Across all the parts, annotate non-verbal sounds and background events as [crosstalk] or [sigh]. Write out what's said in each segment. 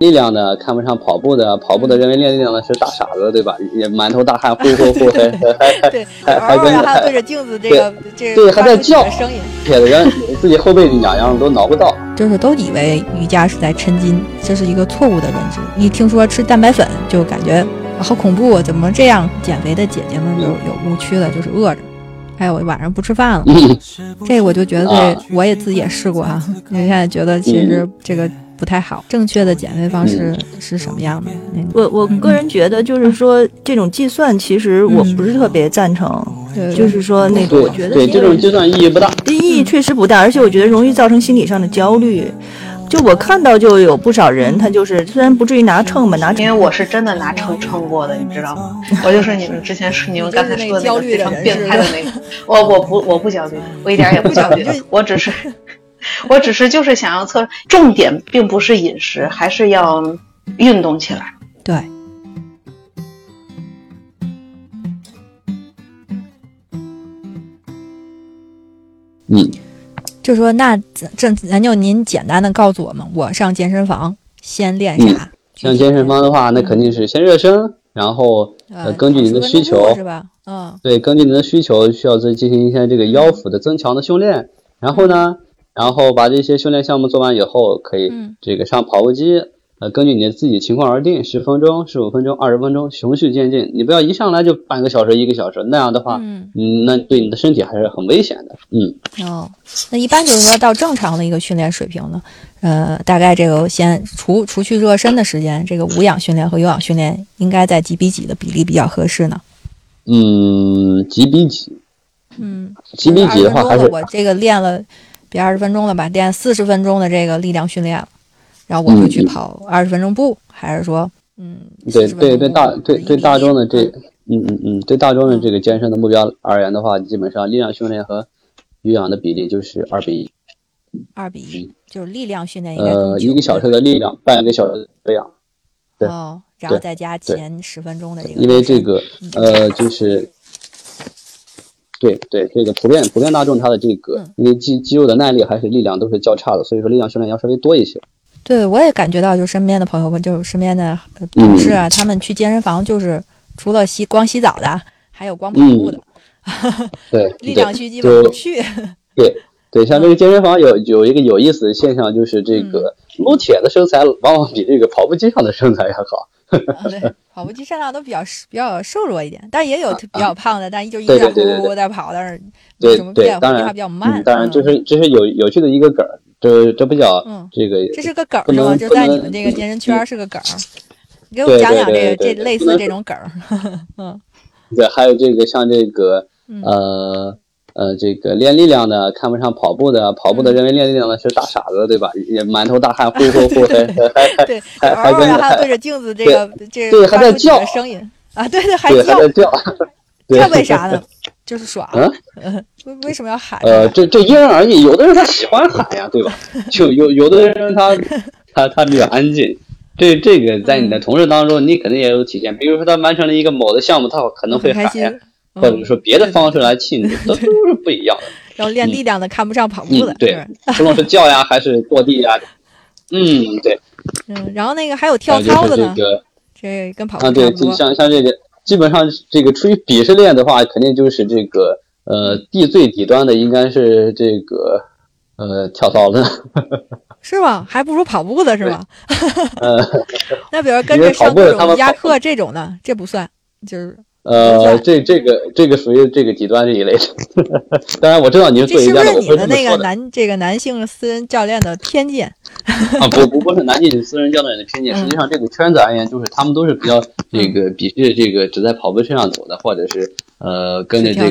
力量的看不上跑步的，跑步的认为练力量的是大傻子，对吧？[laughs] 也满头大汗，呼呼呼，还 [laughs] 还对，还对着镜子这个这对还在叫声音，撇的人自己后背痒痒都挠不到。就是都以为瑜伽是在抻筋，这是一个错误的认知。一听说吃蛋白粉，就感觉好恐怖啊！怎么这样？减肥的姐姐们有有误区了，就是饿着。哎，我晚上不吃饭了，[laughs] 这我就觉得这我也自己也试过哈。现在觉得其实这个不太好。正确的减肥方式是什么样的？我我个人觉得，就是说这种计算，其实我不是特别赞成。就是说那个，我觉得对这种计算意义不大，意义确实不大，而且我觉得容易造成心理上的焦虑。就我看到就有不少人，他就是虽然不至于拿秤吧，拿因为我是真的拿秤称过的，你知道吗？[laughs] 我就是你们之前说你们刚才说的那个非常变态的那个，我我不我不焦虑，我一点也不焦虑，[laughs] 我只是 [laughs] 我只是就是想要测，重点并不是饮食，还是要运动起来。对。嗯。就说那这咱就您简单的告诉我们，我上健身房先练啥？上健身房的话，那肯定是先热身，然后呃根据您的需求是吧？嗯，对，根据您的需求需要再进行一些这个腰腹的增强的训练，然后呢，然后把这些训练项目做完以后，可以这个上跑步机。呃，根据你自己情况而定，十分钟、十五分钟、二十分钟，循序渐进。你不要一上来就半个小时、一个小时，那样的话，嗯，那对你的身体还是很危险的。嗯，哦，那一般就是说到正常的一个训练水平呢，呃，大概这个先除除去热身的时间，这个无氧训练和有氧训练应该在几比几的比例比较合适呢？嗯，几比几？嗯，几比几的话还是我这个练了，别二十分钟了吧，练四十分钟的这个力量训练了。然后我就去跑二十分钟步，还是说，嗯，对对对大对对大众的这，嗯嗯嗯，对大众的这个健身的目标而言的话，基本上力量训练和有氧的比例就是二比一。二比一，就是力量训练应该呃一个小时的力量，半个小时有氧。对。哦，然后再加前十分钟的这个。因为这个呃就是，对对，这个普遍普遍大众他的这个，因为肌肌肉的耐力还是力量都是较差的，所以说力量训练要稍微多一些。对，我也感觉到，就身边的朋友们，就是身边的同事啊，他们去健身房就是除了洗光洗澡的，还有光跑步的。[laughs] 对，力量区基本不去。[laughs] 对对，像这个健身房有有一个有意思的现象，就是这个撸铁的身材往往比这个跑步机上的身材要好。[laughs] 对，跑步机上的都比较比较瘦弱一点，但也有比较胖的，但就一直呼呼在跑，但是对什么变化比较慢。当然，这是这是有有趣的一个梗儿。这这不叫这个，这是个梗是吗？就在你们这个健身圈是个梗儿，给我讲讲这个这类似这种梗儿。[laughs] 嗯，对，还有这个像这个呃呃这个练力量的看不上跑步的，跑步的认为练力量的是大傻子，对吧？也满头大汗，呼呼呼，还还对，还还跟还对着镜子这个这对还在叫声音啊，对对，还叫叫，这为啥呢？[laughs] 就是爽。[laughs] 嗯，为为什么要喊？呃，这这因人而异，有的人他喜欢喊呀，对吧？就有有的人他 [laughs] 他他比较安静。这这个在你的同事当中，你肯定也有体现。比如说他完成了一个某的项目，他可能会喊呀，或者说别的方式来庆祝，都都是不一样的。[laughs] 然后练力量的看不上跑步的，对，不论是叫呀还是跺地呀，嗯，对。嗯，然后那个还有跳操的呢，这跟跑步啊，对，像像这个。基本上这个出于鄙视链的话，肯定就是这个呃地最底端的应该是这个呃跳操的，[laughs] 是吗？还不如跑步的是吗？呃，[laughs] 那比如跟着上各种瑜伽课这种的，这不算，就是。呃，这这个这个属于这个极端这一类的。[laughs] 当然我知道您做瑜伽的，是不是你的那个男这个男性私人教练的偏见？啊，不不不是男性私人教练的偏见，[laughs] 实际上这个圈子而言，就是他们都是比较这个鄙视这个只在跑步车上走的，或者是呃跟着这个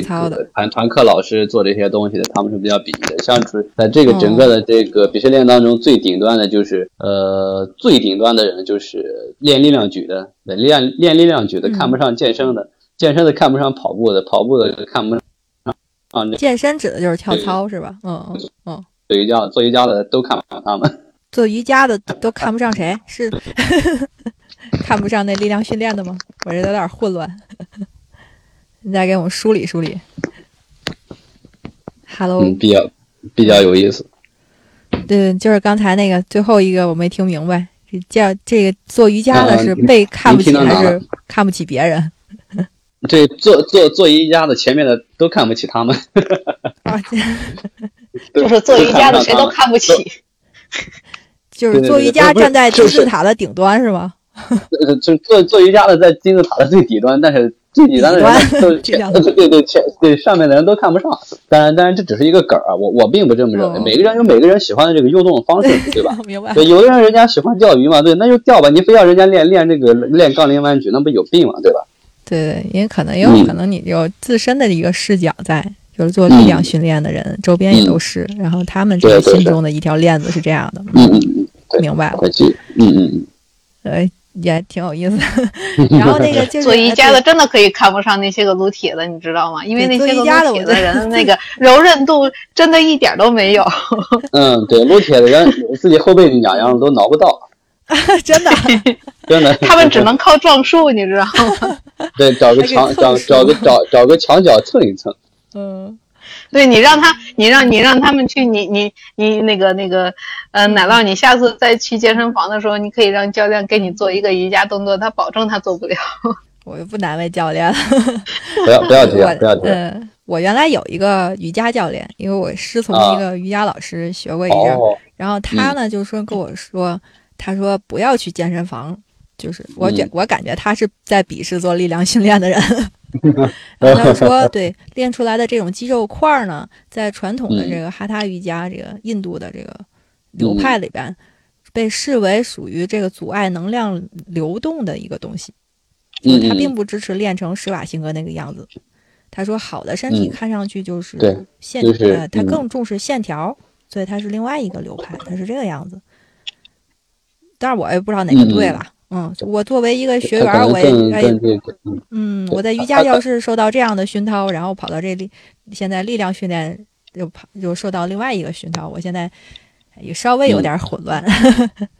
团团课老师做这些东西的，他们是比较鄙视的。像在这个整个的这个鄙视链当中，最顶端的就是呃最顶端的人就是练力量举的，练练力量举的看不上健身的。健身的看不上跑步的，跑步的看不上啊。健身指的就是跳操是吧？嗯嗯嗯。做瑜伽做瑜伽的都看不上他们。[laughs] 做瑜伽的都看不上谁？是 [laughs] 看不上那力量训练的吗？我这有点混乱。你再给我们梳理梳理。Hello。嗯，比较比较有意思。对，就是刚才那个最后一个我没听明白，这叫这个做瑜伽的是被看不起还是看不起别人？对，做做做瑜伽的前面的都看不起他们。[laughs] 就是做瑜伽的谁都看不起。[laughs] 就是做瑜伽站在金字塔的顶端是吗？[laughs] 就做做瑜伽的在金字塔的最底端，但是最底端的人都对对前对上面的人都看不上。当然，当然这只是一个梗儿啊，我我并不这么认为。每个人有每个人喜欢的这个运动方式，对吧？明白。对，有的人人家喜欢钓鱼嘛，对，那就钓吧。你非要人家练练这个练杠铃弯举，那不有病嘛，对吧？对对，因为可能也有可能你有自身的一个视角在，就是做力量训练的人周边也都是，然后他们这个心中的一条链子是这样的。嗯嗯嗯，明白了。嗯嗯嗯。呃，也挺有意思。[laughs] 然后那个做瑜伽的真的可以看不上那些个撸铁的，你知道吗？因为那些个撸铁的人那个 [laughs] 柔韧度真的一点都没有。嗯，对，撸铁的人自己后背痒痒都挠不到。[laughs] 真的，真的。他们只能靠撞树，你知道吗？对，找个墙，找找个找找个墙角蹭一蹭。嗯。对你让他，你让你让他们去，你你你那个那个，呃，奶酪，你下次再去健身房的时候，你可以让教练给你做一个瑜伽动作，他保证他做不了。[laughs] 我又不难为教练了。不要不要这样，不要这样。嗯，我原来有一个瑜伽教练，因为我师从一个瑜伽老师学过一阵，然后他呢就说跟我说，他说不要去健身房，就是我觉我感觉他是在鄙视做力量训练的人。[laughs] 然后他说：“对，练出来的这种肌肉块儿呢，在传统的这个哈他瑜伽，这个印度的这个流派里边，被视为属于这个阻碍能量流动的一个东西。嗯，他并不支持练成施瓦辛格那个样子。他说，好的身体看上去就是线，呃，他更重视线条，所以他是另外一个流派，他是这个样子。但是我也不知道哪个对了。”嗯，我作为一个学员，我也哎，嗯，我在瑜伽教室受到这样的熏陶，然后跑到这里，现在力量训练又跑又受到另外一个熏陶，我现在也稍微有点混乱。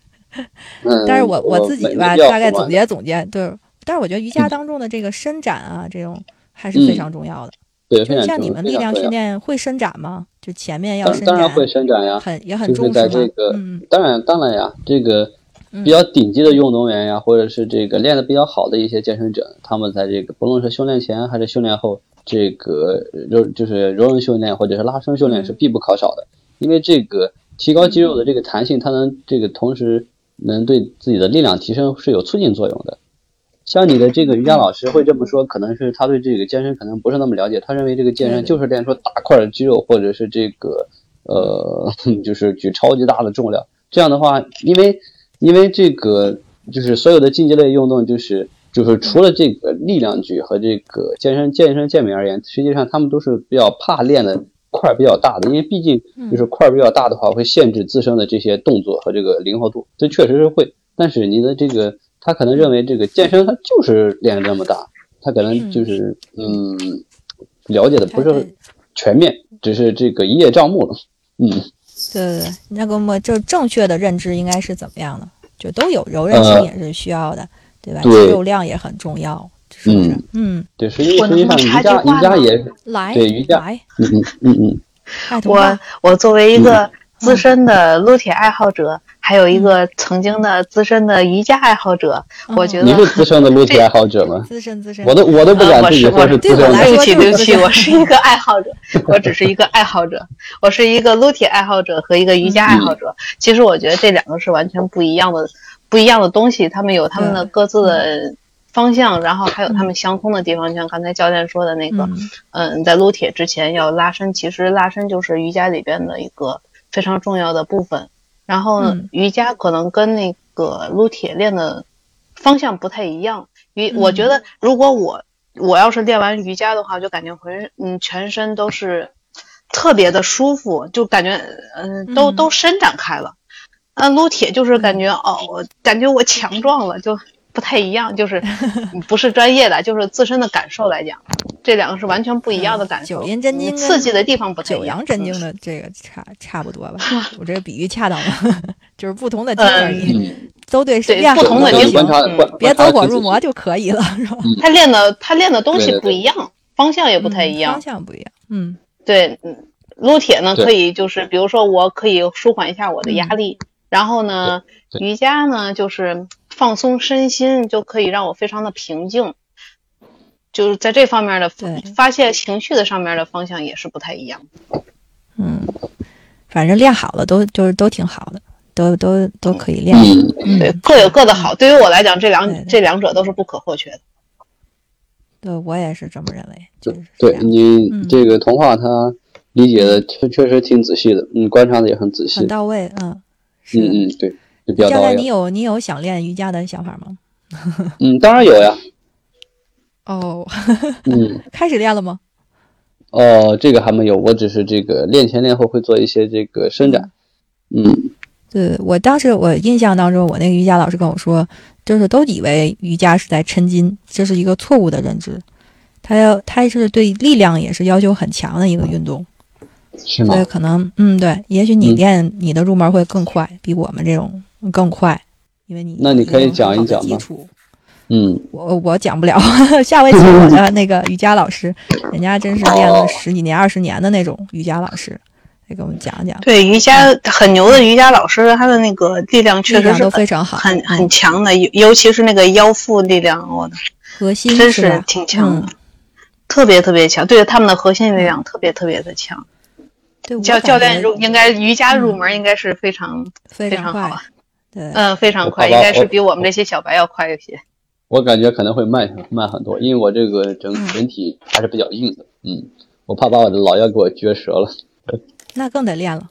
[laughs] 但是我我自己吧，大概总结总结，对，但是我觉得瑜伽当中的这个伸展啊，这种还是非常重要的。对，就像你们力量训练会伸展吗？就前面要伸展，当然会伸展呀，很也很重视在这个，当然当然呀，这个。比较顶级的运动员呀，或者是这个练得比较好的一些健身者，他们在这个不论是训练前还是训练后，这个柔就是柔韧训练或者是拉伸训练是必不可少的。因为这个提高肌肉的这个弹性，它能这个同时能对自己的力量提升是有促进作用的。像你的这个瑜伽老师会这么说，可能是他对这个健身可能不是那么了解，他认为这个健身就是练出大块的肌肉，或者是这个呃 [laughs] 就是举超级大的重量。这样的话，因为因为这个就是所有的竞技类运动，就是就是除了这个力量举和这个健身健身健美而言，实际上他们都是比较怕练的块比较大的，因为毕竟就是块比较大的话，会限制自身的这些动作和这个灵活度。这确实是会，但是你的这个他可能认为这个健身他就是练这么大，他可能就是嗯了解的不是全面，只是这个一叶障目了，嗯。对对对，那个么就正确的认知应该是怎么样的？就都有柔韧性也是需要的，对吧？肌肉量也很重要，是不是？嗯，对，实际实际上瑜伽瑜伽也来对瑜伽，嗯嗯嗯嗯，我我作为一个资深的撸铁爱好者。还有一个曾经的资深的瑜伽爱好者，我觉得你是资深的撸铁爱好者吗？[laughs] 资深资深，我都我都不敢自己说是资深。对 [laughs] 不起对不起，我是一个爱好者，我只是一个爱好者，我是一个撸铁爱好者和一个瑜伽爱好者。其实我觉得这两个是完全不一样的，不一样的东西，他们有他们的各自的方向，然后还有他们相通的地方。像刚才教练说的那个，嗯，在撸铁之前要拉伸，其实拉伸就是瑜伽里边的一个非常重要的部分。然后瑜伽可能跟那个撸铁练的方向不太一样。瑜，我觉得如果我我要是练完瑜伽的话，就感觉浑嗯全身都是特别的舒服，就感觉嗯都都伸展开了。那撸铁就是感觉哦，我感觉我强壮了，就不太一样。就是 [laughs] 不是专业的，就是自身的感受来讲。这两个是完全不一样的感受，九阴真经刺激的地方不九阳真经的这个差差不多吧？我这个比喻恰当吗？[laughs] 就是不同的经而已，都对练不同的经，别走火入魔就可以了，是吧？他练的他练的东西不一样，方向也不太一样，方向不一样。嗯，对，撸铁呢可以就是比如说我可以舒缓一下我的压力，然后呢瑜伽呢，就是放松身心，就可以让我非常的平静。就是在这方面的发泄情绪的上面的方向也是不太一样。嗯，反正练好了都就是都挺好的，都都都可以练。对，各有各的好。对于我来讲，这两这两者都是不可或缺的。对，我也是这么认为。就是对你这个童话，他理解的确确实挺仔细的，嗯，观察的也很仔细，很到位。嗯，嗯嗯，对，就比较到位。你有你有想练瑜伽的想法吗？[laughs] 嗯，当然有呀。哦，[laughs] [laughs] 嗯，开始练了吗？哦，这个还没有，我只是这个练前练后会做一些这个伸展。嗯，对我当时我印象当中，我那个瑜伽老师跟我说，就是都以为瑜伽是在抻筋，这是一个错误的认知。他要他是对力量也是要求很强的一个运动，是吗？所以可能嗯，对，也许你练你的入门会更快，比我们这种更快，因为你那你可以讲一讲吗？嗯，我我讲不了，[laughs] 下回请我的那个瑜伽老师，人家真是练了十几年、二十年的那种瑜伽老师，来给我们讲讲。对，瑜伽很牛的瑜伽老师，他的那个力量确实是都非常好，很很强的，尤尤其是那个腰腹力量，我的核心真是挺强的，特别特别强。对他们的核心力量特别特别的强。对，教教练入应该瑜伽入门应该是非常非常好，对，嗯，非常快，应该是比我们这些小白要快一些。我感觉可能会慢慢很多，因为我这个整整体还是比较硬的，嗯，我怕把我的老腰给我撅折了。[laughs] 那更得练了。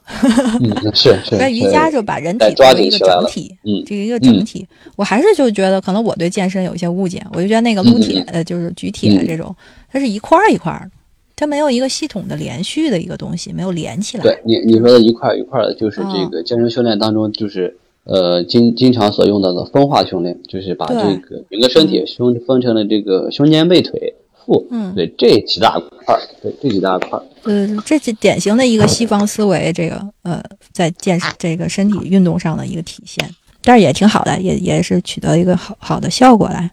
嗯，是 [laughs] 是。那瑜伽就把人体作为一个整体，嗯，这个一个整体。我还是就觉得，可能我对健身有一些误解，我就觉得那个撸铁的，就是举铁这种，它是一块儿一块儿的，它没有一个系统的连续的一个东西，没有连起来。对你你说的一块一块的，就是这个健身训练当中就是。呃，经经常所用到的分化训练，就是把这个整个身体胸分成了这个胸肩背腿腹，嗯，对这几大块儿，对这几大块儿，嗯，这是典型的一个西方思维，这个呃，在健这个身体运动上的一个体现，但是也挺好的，也也是取得一个好好的效果来。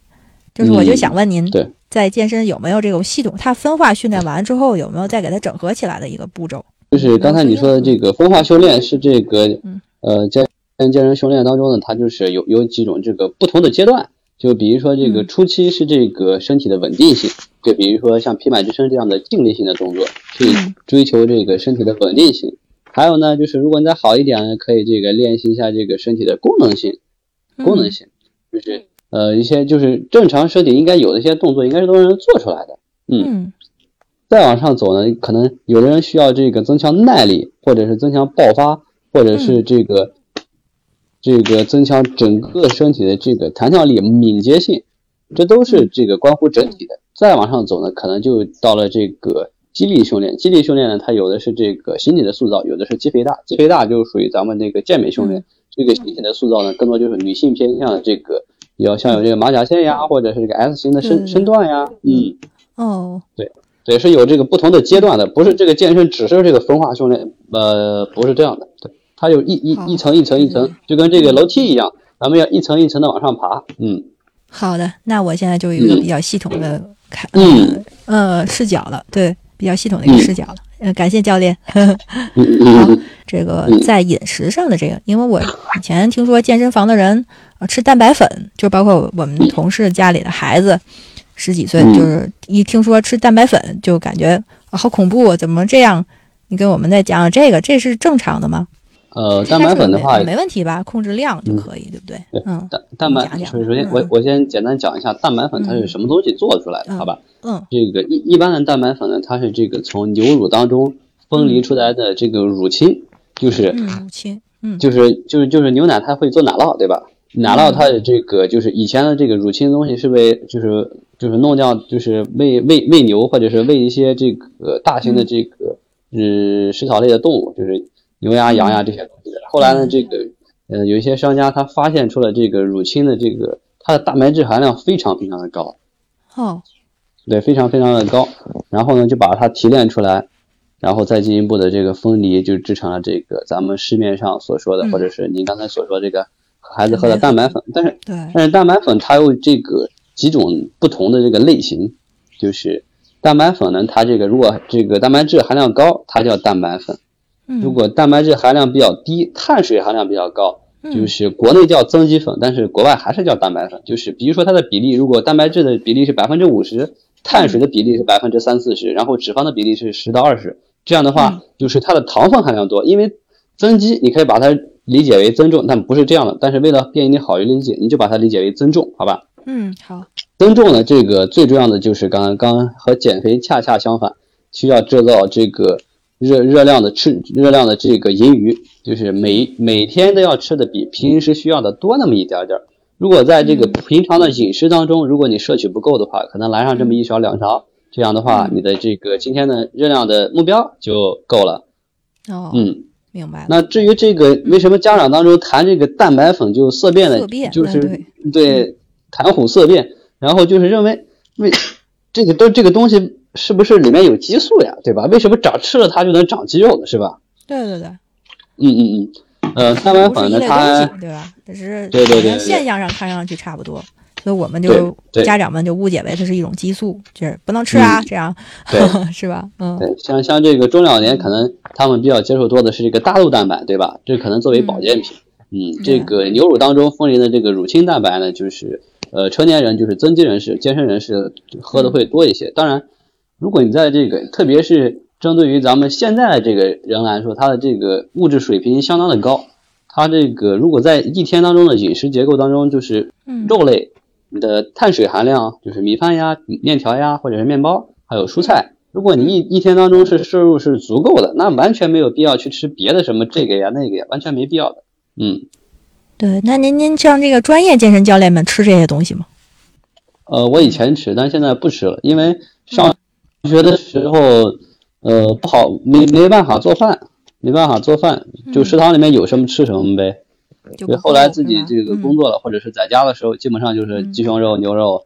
就是我就想问您，在健身有没有这种系统？它分化训练完之后，有没有再给它整合起来的一个步骤？就是刚才你说的这个分化训练是这个，嗯呃，在。在健身训练当中呢，它就是有有几种这个不同的阶段，就比如说这个初期是这个身体的稳定性，就比如说像平板支撑这样的静力性的动作，去追求这个身体的稳定性。还有呢，就是如果你再好一点，可以这个练习一下这个身体的功能性，功能性就是呃一些就是正常身体应该有的一些动作，应该是都能做出来的。嗯，再往上走呢，可能有的人需要这个增强耐力，或者是增强爆发，或者是这个。这个增强整个身体的这个弹跳力、敏捷性，这都是这个关乎整体的。再往上走呢，可能就到了这个肌力训练。肌力训练呢，它有的是这个形体的塑造，有的是肌肥大。肌肥大就属于咱们那个健美训练。这个形体的塑造呢，更多就是女性偏向这个，比较像有这个马甲线呀，或者是这个 S 型的身身段呀。嗯，哦，对，对，是有这个不同的阶段的，不是这个健身只是这个分化训练，呃，不是这样的，对。它有一一一层一层一层，就跟这个楼梯一样，咱们要一层一层的往上爬。嗯，好的，那我现在就有一个比较系统的看，嗯呃视角了，对，比较系统的一个视角了。嗯，感谢教练。[laughs] 好，这个在饮食上的这个，因为我以前听说健身房的人啊吃蛋白粉，就包括我们同事家里的孩子十几岁，就是一听说吃蛋白粉就感觉好恐怖，怎么这样？你给我们再讲讲这个，这是正常的吗？呃，蛋白粉的话没问题吧？控制量就可以，对不对？对，嗯，蛋蛋白，首先我我先简单讲一下蛋白粉它是什么东西做出来的，好吧？嗯，这个一一般的蛋白粉呢，它是这个从牛乳当中分离出来的这个乳清，就是乳清，嗯，就是就是就是牛奶它会做奶酪，对吧？奶酪它的这个就是以前的这个乳清东西是被就是就是弄掉就是喂喂喂牛或者是喂一些这个大型的这个呃食草类的动物，就是。牛呀、羊呀这些东西，后来呢，这个呃，有一些商家他发现出了这个乳清的这个它的蛋白质含量非常非常的高，哦，对，非常非常的高，然后呢就把它提炼出来，然后再进一步的这个分离，就制成了这个咱们市面上所说的，或者是您刚才所说这个孩子喝的蛋白粉，但是但是蛋白粉它有这个几种不同的这个类型，就是蛋白粉呢，它这个如果这个蛋白质含量高，它叫蛋白粉。如果蛋白质含量比较低，碳水含量比较高，就是国内叫增肌粉，但是国外还是叫蛋白粉。就是比如说它的比例，如果蛋白质的比例是百分之五十，碳水的比例是百分之三四十，然后脂肪的比例是十到二十，这样的话就是它的糖分含量多。因为增肌你可以把它理解为增重，但不是这样的。但是为了便于你好于理解，你就把它理解为增重，好吧？嗯，好。增重呢，这个最重要的就是刚刚和减肥恰恰相反，需要制造这个热热量的吃热量的这个盈余，就是每每天都要吃的比平时需要的多那么一点点。如果在这个平常的饮食当中，如果你摄取不够的话，可能来上这么一勺两勺，这样的话，你的这个今天的热量的目标就够了。哦，嗯，明白了。那至于这个为什么家长当中谈这个蛋白粉就色变的，就是对谈虎色变。然后就是认为，为这个都这个东西是不是里面有激素呀，对吧？为什么长吃了它就能长肌肉呢，是吧？对对对，嗯嗯嗯，呃，蛋白粉呢，它对吧？只是对对对，现象上看上去差不多，所以我们就家长们就误解为它是一种激素，就是不能吃啊，这样 [laughs] 是吧？嗯，对，像像这个中老年可能他们比较接受多的是这个大豆蛋白，对吧？这可能作为保健品。嗯，这个牛乳当中丰林的这个乳清蛋白呢，就是。呃，成年人就是增肌人士、健身人士喝的会多一些。当然，如果你在这个，特别是针对于咱们现在的这个人来说，他的这个物质水平相当的高。他这个如果在一天当中的饮食结构当中，就是肉类，你的碳水含量就是米饭呀、面条呀，或者是面包，还有蔬菜。如果你一一天当中是摄入是足够的，那完全没有必要去吃别的什么这个呀那个呀，完全没必要的。嗯。对，那您您像这个专业健身教练们吃这些东西吗？呃，我以前吃，但现在不吃了，因为上学的时候，呃，不好，没没办法做饭，没办法做饭，就食堂里面有什么吃什么呗。就后来自己这个工作了，或者是在家的时候，基本上就是鸡胸肉、牛肉，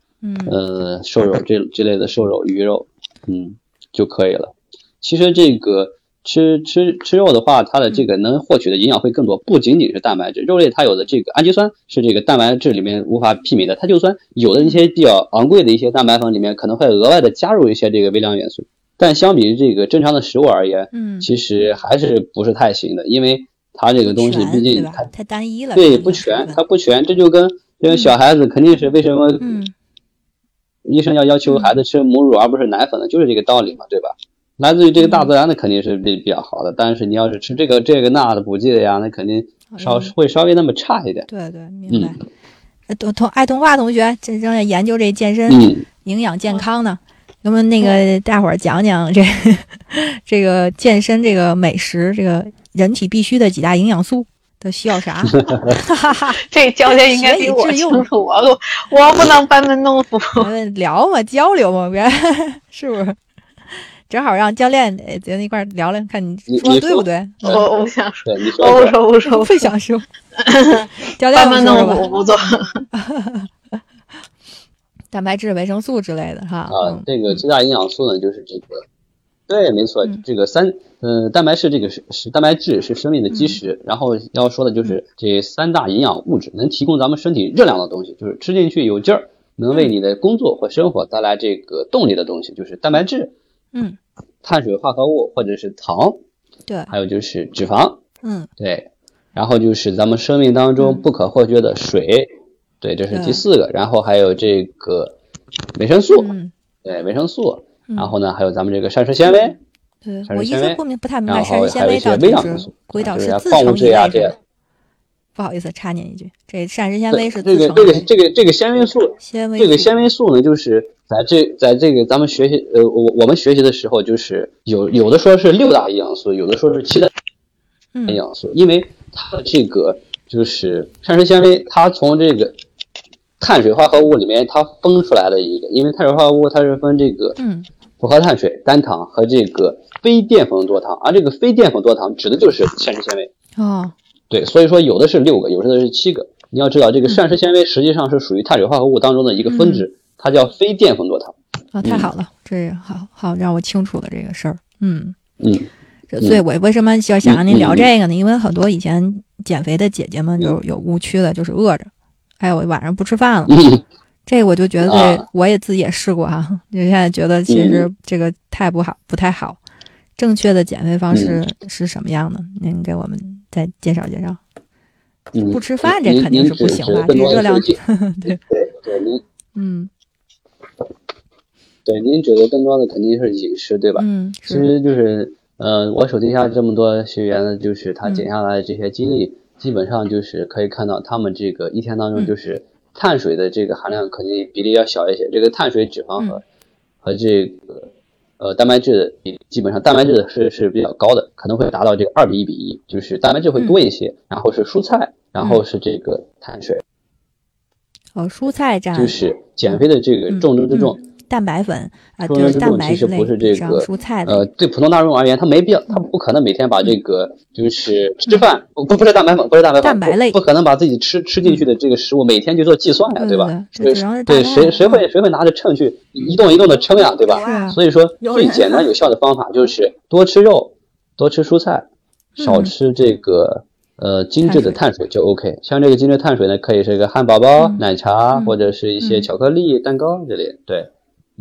呃，瘦肉这这类的瘦肉、鱼肉，嗯，就可以了。其实这个。吃吃吃肉的话，它的这个能获取的营养会更多，不仅仅是蛋白质。肉类它有的这个氨基酸是这个蛋白质里面无法媲美的。它就算有的一些比较昂贵的一些蛋白粉里面可能会额外的加入一些这个微量元素，但相比于这个正常的食物而言，嗯，其实还是不是太行的，因为它这个东西毕竟它太单一了，对，不全，它不全，这就跟因为小孩子肯定是为什么医生要要求孩子吃母乳而不是奶粉的，就是这个道理嘛，对吧？来自于这个大自然的肯定是比比较好的，但是你要是吃这个这个那的补剂的呀，那肯定稍会稍微那么差一点。对对，明白。同同爱童话同学正正在研究这健身营养健康呢，那么那个大伙儿讲讲这 [laughs] 这个健身这个美食，这个人体必需的几大营养素都需要啥？[laughs] 这教练应该比我清楚，我 [laughs] 我不能班门弄斧。聊嘛，交流嘛，别是不是？正好让教练咱一块聊聊，看你说对不对？我我不想说，我不说不说 [laughs] 不想说。[laughs] 教练们弄我不做。[laughs] 蛋白质、维生素之类的哈。啊，这个七大营养素呢，就是这个。对，没错，这个三呃，蛋白质这个是是蛋白质是生命的基石。然后要说的就是这三大营养物质，能提供咱们身体热量的东西，就是吃进去有劲儿，能为你的工作或生活带来这个动力的东西，就是蛋白质。嗯。碳水化合物或者是糖，对，还有就是脂肪，嗯，对，然后就是咱们生命当中不可或缺的水，对，这是第四个，然后还有这个维生素，嗯。对，维生素，然后呢，还有咱们这个膳食纤维，对，我一直不明不太明白膳食纤维到底是归到是自成一类的。不好意思，插您一句，这膳食纤维是这个这个这个这个纤维素，纤维这个纤维素呢，就是在这在这个咱们学习呃我我们学习的时候，就是有有的说是六大营养素，有的说是七大营养素，因为它的这个就是膳食纤维，它从这个碳水化合物里面它分出来的一个，因为碳水化合物它是分这个嗯复合碳水单糖和这个非淀粉多糖，而这个非淀粉多糖指的就是膳食纤维哦。对，所以说有的是六个，有的是七个。你要知道，这个膳食纤维实际上是属于碳水化合物当中的一个分支，它叫非淀粉多糖。啊，太好了，这好好让我清楚了这个事儿。嗯嗯，所以我为什么要想让您聊这个呢？因为很多以前减肥的姐姐们就有误区的，就是饿着，哎，我晚上不吃饭了。[laughs] 这个我就觉得，这我也自己也试过哈，就现在觉得其实这个太不好，不太好。正确的减肥方式是什么样的？您给我们。再介绍介绍，不吃饭这肯定是不行吧？这热量，[laughs] 对对对，您嗯，对您指的更多的肯定是饮食，对吧？嗯，其实就是，呃，我手底下这么多学员呢，就是他减下来的这些经历，基本上就是可以看到他们这个一天当中就是碳水的这个含量肯定比例要小一些，这个碳水、脂肪和和这个。呃，蛋白质的比基本上蛋白质是是比较高的，可能会达到这个二比一比一，就是蛋白质会多一些，然后是蔬菜，然后是这个碳水。哦，蔬菜占就是减肥的这个重中之重。蛋白粉啊，就是蛋白质类这个蔬菜呃，对普通大众而言，他没必要，他不可能每天把这个就是吃饭不不是蛋白粉，不是蛋白粉，蛋白类不可能把自己吃吃进去的这个食物每天去做计算呀，对吧？对对，谁谁会谁会拿着秤去一动一动的称呀，对吧？所以说最简单有效的方法就是多吃肉，多吃蔬菜，少吃这个呃精致的碳水就 OK。像这个精致碳水呢，可以是一个汉堡包、奶茶或者是一些巧克力、蛋糕这类，对。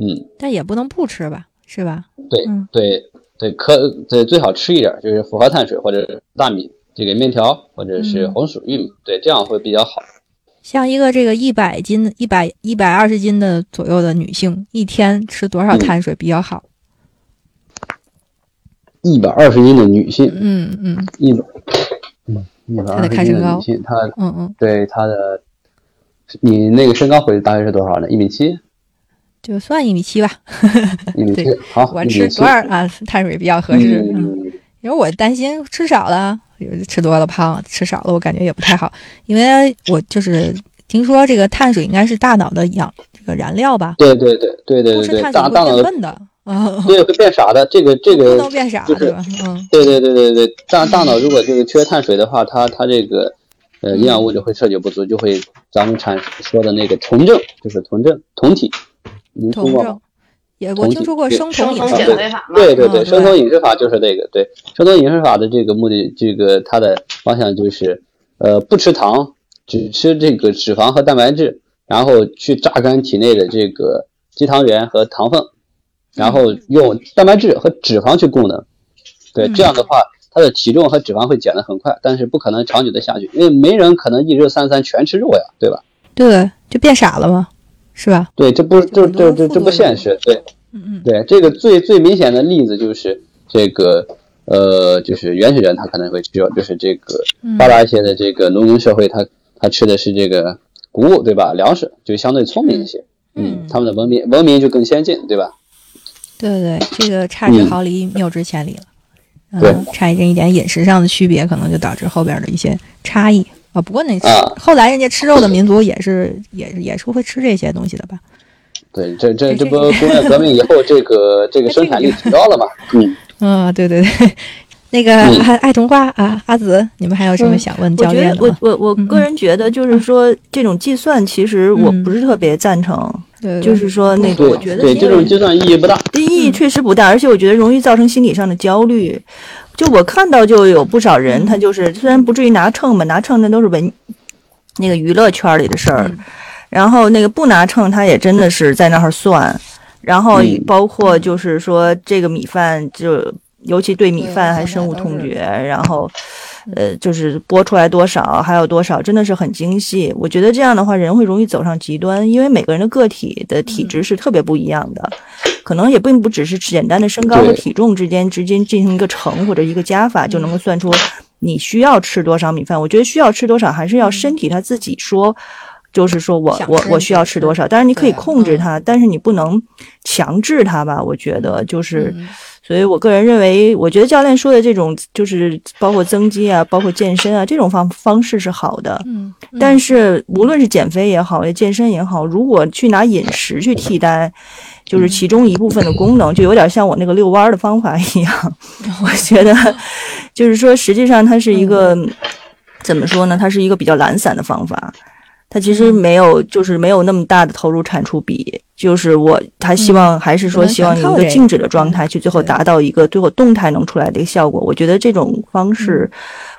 嗯，但也不能不吃吧，是吧？对对对，可对最好吃一点，就是复合碳水或者大米这个面条或者是红薯玉米，对，这样会比较好。像一个这个一百斤、一百一百二十斤的左右的女性，一天吃多少碳水比较好？一百二十斤的女性，嗯嗯，一百，嗯，一百二十斤的女性，她，嗯嗯，对她的，你那个身高会大约是多少呢？一米七。就算一米七吧，[laughs] 一米七好。我吃多少啊？碳水比较合适。嗯，因为我担心吃少了，吃多了胖，吃少了我感觉也不太好。因为我就是听说这个碳水应该是大脑的养这个燃料吧？对对对对对对，大大脑笨的啊，[laughs] 对会变傻的。这个这个不能变傻对吧？嗯，对对对对对，大大脑如果这个缺碳水的话，它它这个呃营养物质会摄取不足，就会咱们产说的那个酮症，就是酮症酮体。酮症，也我听说过生酮饮食法对对对，生酮饮食法就是这个。对，生酮饮食法的这个目的，这个它的方向就是，呃，不吃糖，只吃这个脂肪和蛋白质，然后去榨干体内的这个肌糖原和糖分，然后用蛋白质和脂肪去供能。对，这样的话，它的体重和脂肪会减得很快，但是不可能长久的下去，因为没人可能一日三餐全吃肉呀，对吧？对，就变傻了吗？是吧？对，这不这这这这不现实。对，嗯嗯，对，这个最最明显的例子就是这个呃，就是原始人他可能会吃，就是这个发达一些的这个农耕社会，他他吃的是这个谷物，对吧？粮食就相对聪明一些，嗯，他们的文明文明就更先进，对吧？对对对，这个差之毫厘，谬之千里了。对，差一点一点饮食上的区别，可能就导致后边的一些差异。啊，不过那后来人家吃肉的民族也是，[laughs] 也也是会吃这些东西的吧？对，这这这不工业 [laughs] 革命以后，[laughs] 这个这个生产力提高了嘛？嗯，嗯，对对对，那个爱爱童话啊，阿紫，你们还有什么想问教练的？我我我个人觉得，就是说这种计算，其实我不是特别赞成。对，就是说那个，我觉得对这种计算意义不大，意义确实不大，而且我觉得容易造成心理上的焦虑。就我看到就有不少人，他就是虽然不至于拿秤吧，拿秤那都是文那个娱乐圈里的事儿，然后那个不拿秤，他也真的是在那儿算，然后包括就是说这个米饭，就尤其对米饭还深恶痛绝，然后。呃，就是播出来多少，还有多少，真的是很精细。我觉得这样的话，人会容易走上极端，因为每个人的个体的体质是特别不一样的，可能也并不只是简单的身高和体重之间直接进行一个乘或者一个加法就能够算出你需要吃多少米饭。我觉得需要吃多少，还是要身体他自己说，就是说我我我需要吃多少。但是你可以控制它，但是你不能强制它吧？我觉得就是。所以我个人认为，我觉得教练说的这种就是包括增肌啊，包括健身啊，这种方方式是好的。嗯。但是无论是减肥也好，健身也好，如果去拿饮食去替代，就是其中一部分的功能，就有点像我那个遛弯的方法一样。[laughs] 我觉得，就是说，实际上它是一个怎么说呢？它是一个比较懒散的方法。它其实没有，就是没有那么大的投入产出比。就是我，他希望还是说希望一个静止的状态，去最后达到一个最后动态能出来的一个效果。我觉得这种方式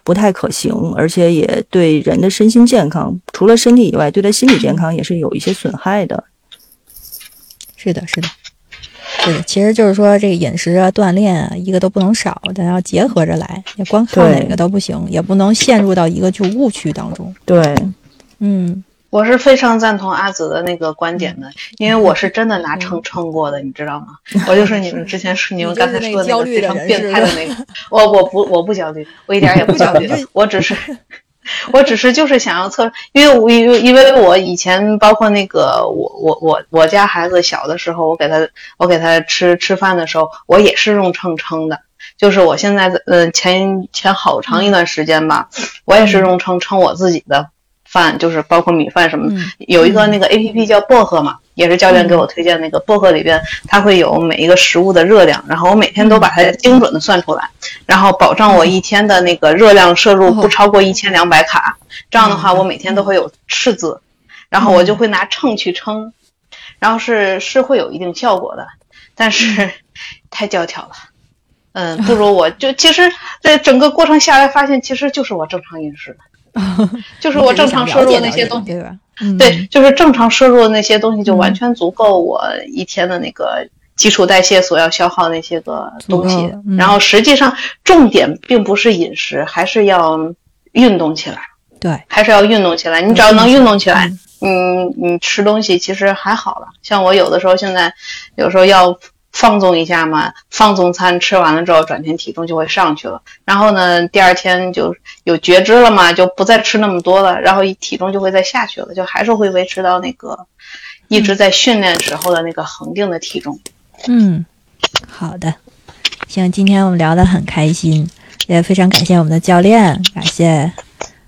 不太可行，而且也对人的身心健康，除了身体以外，对他心理健康也是有一些损害的。是的，是的。对，其实就是说这个饮食啊、锻炼啊，一个都不能少，咱要结合着来，也光靠哪个都不行，也不能陷入到一个就误区当中。对，嗯。我是非常赞同阿紫的那个观点的，因为我是真的拿秤称过的，你知道吗？我就是你 [laughs] 们之前说你们刚才说的那个非常变态的那个，我我不我不焦虑，我一点也不焦虑，我只是 [laughs] 我只是就是想要测，因为我因为因为我以前包括那个我我我我家孩子小的时候，我给他我给他吃吃饭的时候，我也是用秤称的，就是我现在嗯前前好长一段时间吧，我也是用秤称我自己的。饭就是包括米饭什么的，有一个那个 A P P 叫薄荷嘛，也是教练给我推荐那个薄荷里边，它会有每一个食物的热量，然后我每天都把它精准的算出来，然后保证我一天的那个热量摄入不超过一千两百卡，这样的话我每天都会有赤字，然后我就会拿秤去称，然后是是会有一定效果的，但是 [laughs] 太教条了，嗯，[laughs] 不如我就其实在整个过程下来发现，其实就是我正常饮食。[laughs] 就是我正常摄入那些东西，对吧？对，就是正常摄入的那些东西，就完全足够我一天的那个基础代谢所要消耗那些个东西。然后实际上重点并不是饮食，还是要运动起来。对，还是要运动起来。你只要能运动起来，嗯，你吃东西其实还好了。像我有的时候现在有时候要。放纵一下嘛，放纵餐吃完了之后，转天体重就会上去了。然后呢，第二天就有觉知了嘛，就不再吃那么多了，然后体重就会再下去了，就还是会维持到那个一直在训练时候的那个恒定的体重。嗯，好的，行，今天我们聊得很开心，也非常感谢我们的教练，感谢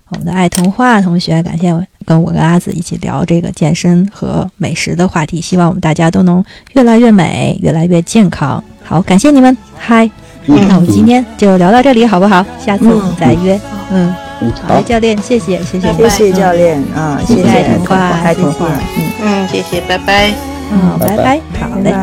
我们的爱童话同学，感谢我。跟我跟阿紫一起聊这个健身和美食的话题，希望我们大家都能越来越美，越来越健康。好，感谢你们，嗨，那我们今天就聊到这里，好不好？下次我们再约。嗯，好的，教练，谢谢，谢谢，谢谢教练啊，谢谢爱童话，爱童话，嗯嗯，谢谢，拜拜，嗯，拜拜，好嘞。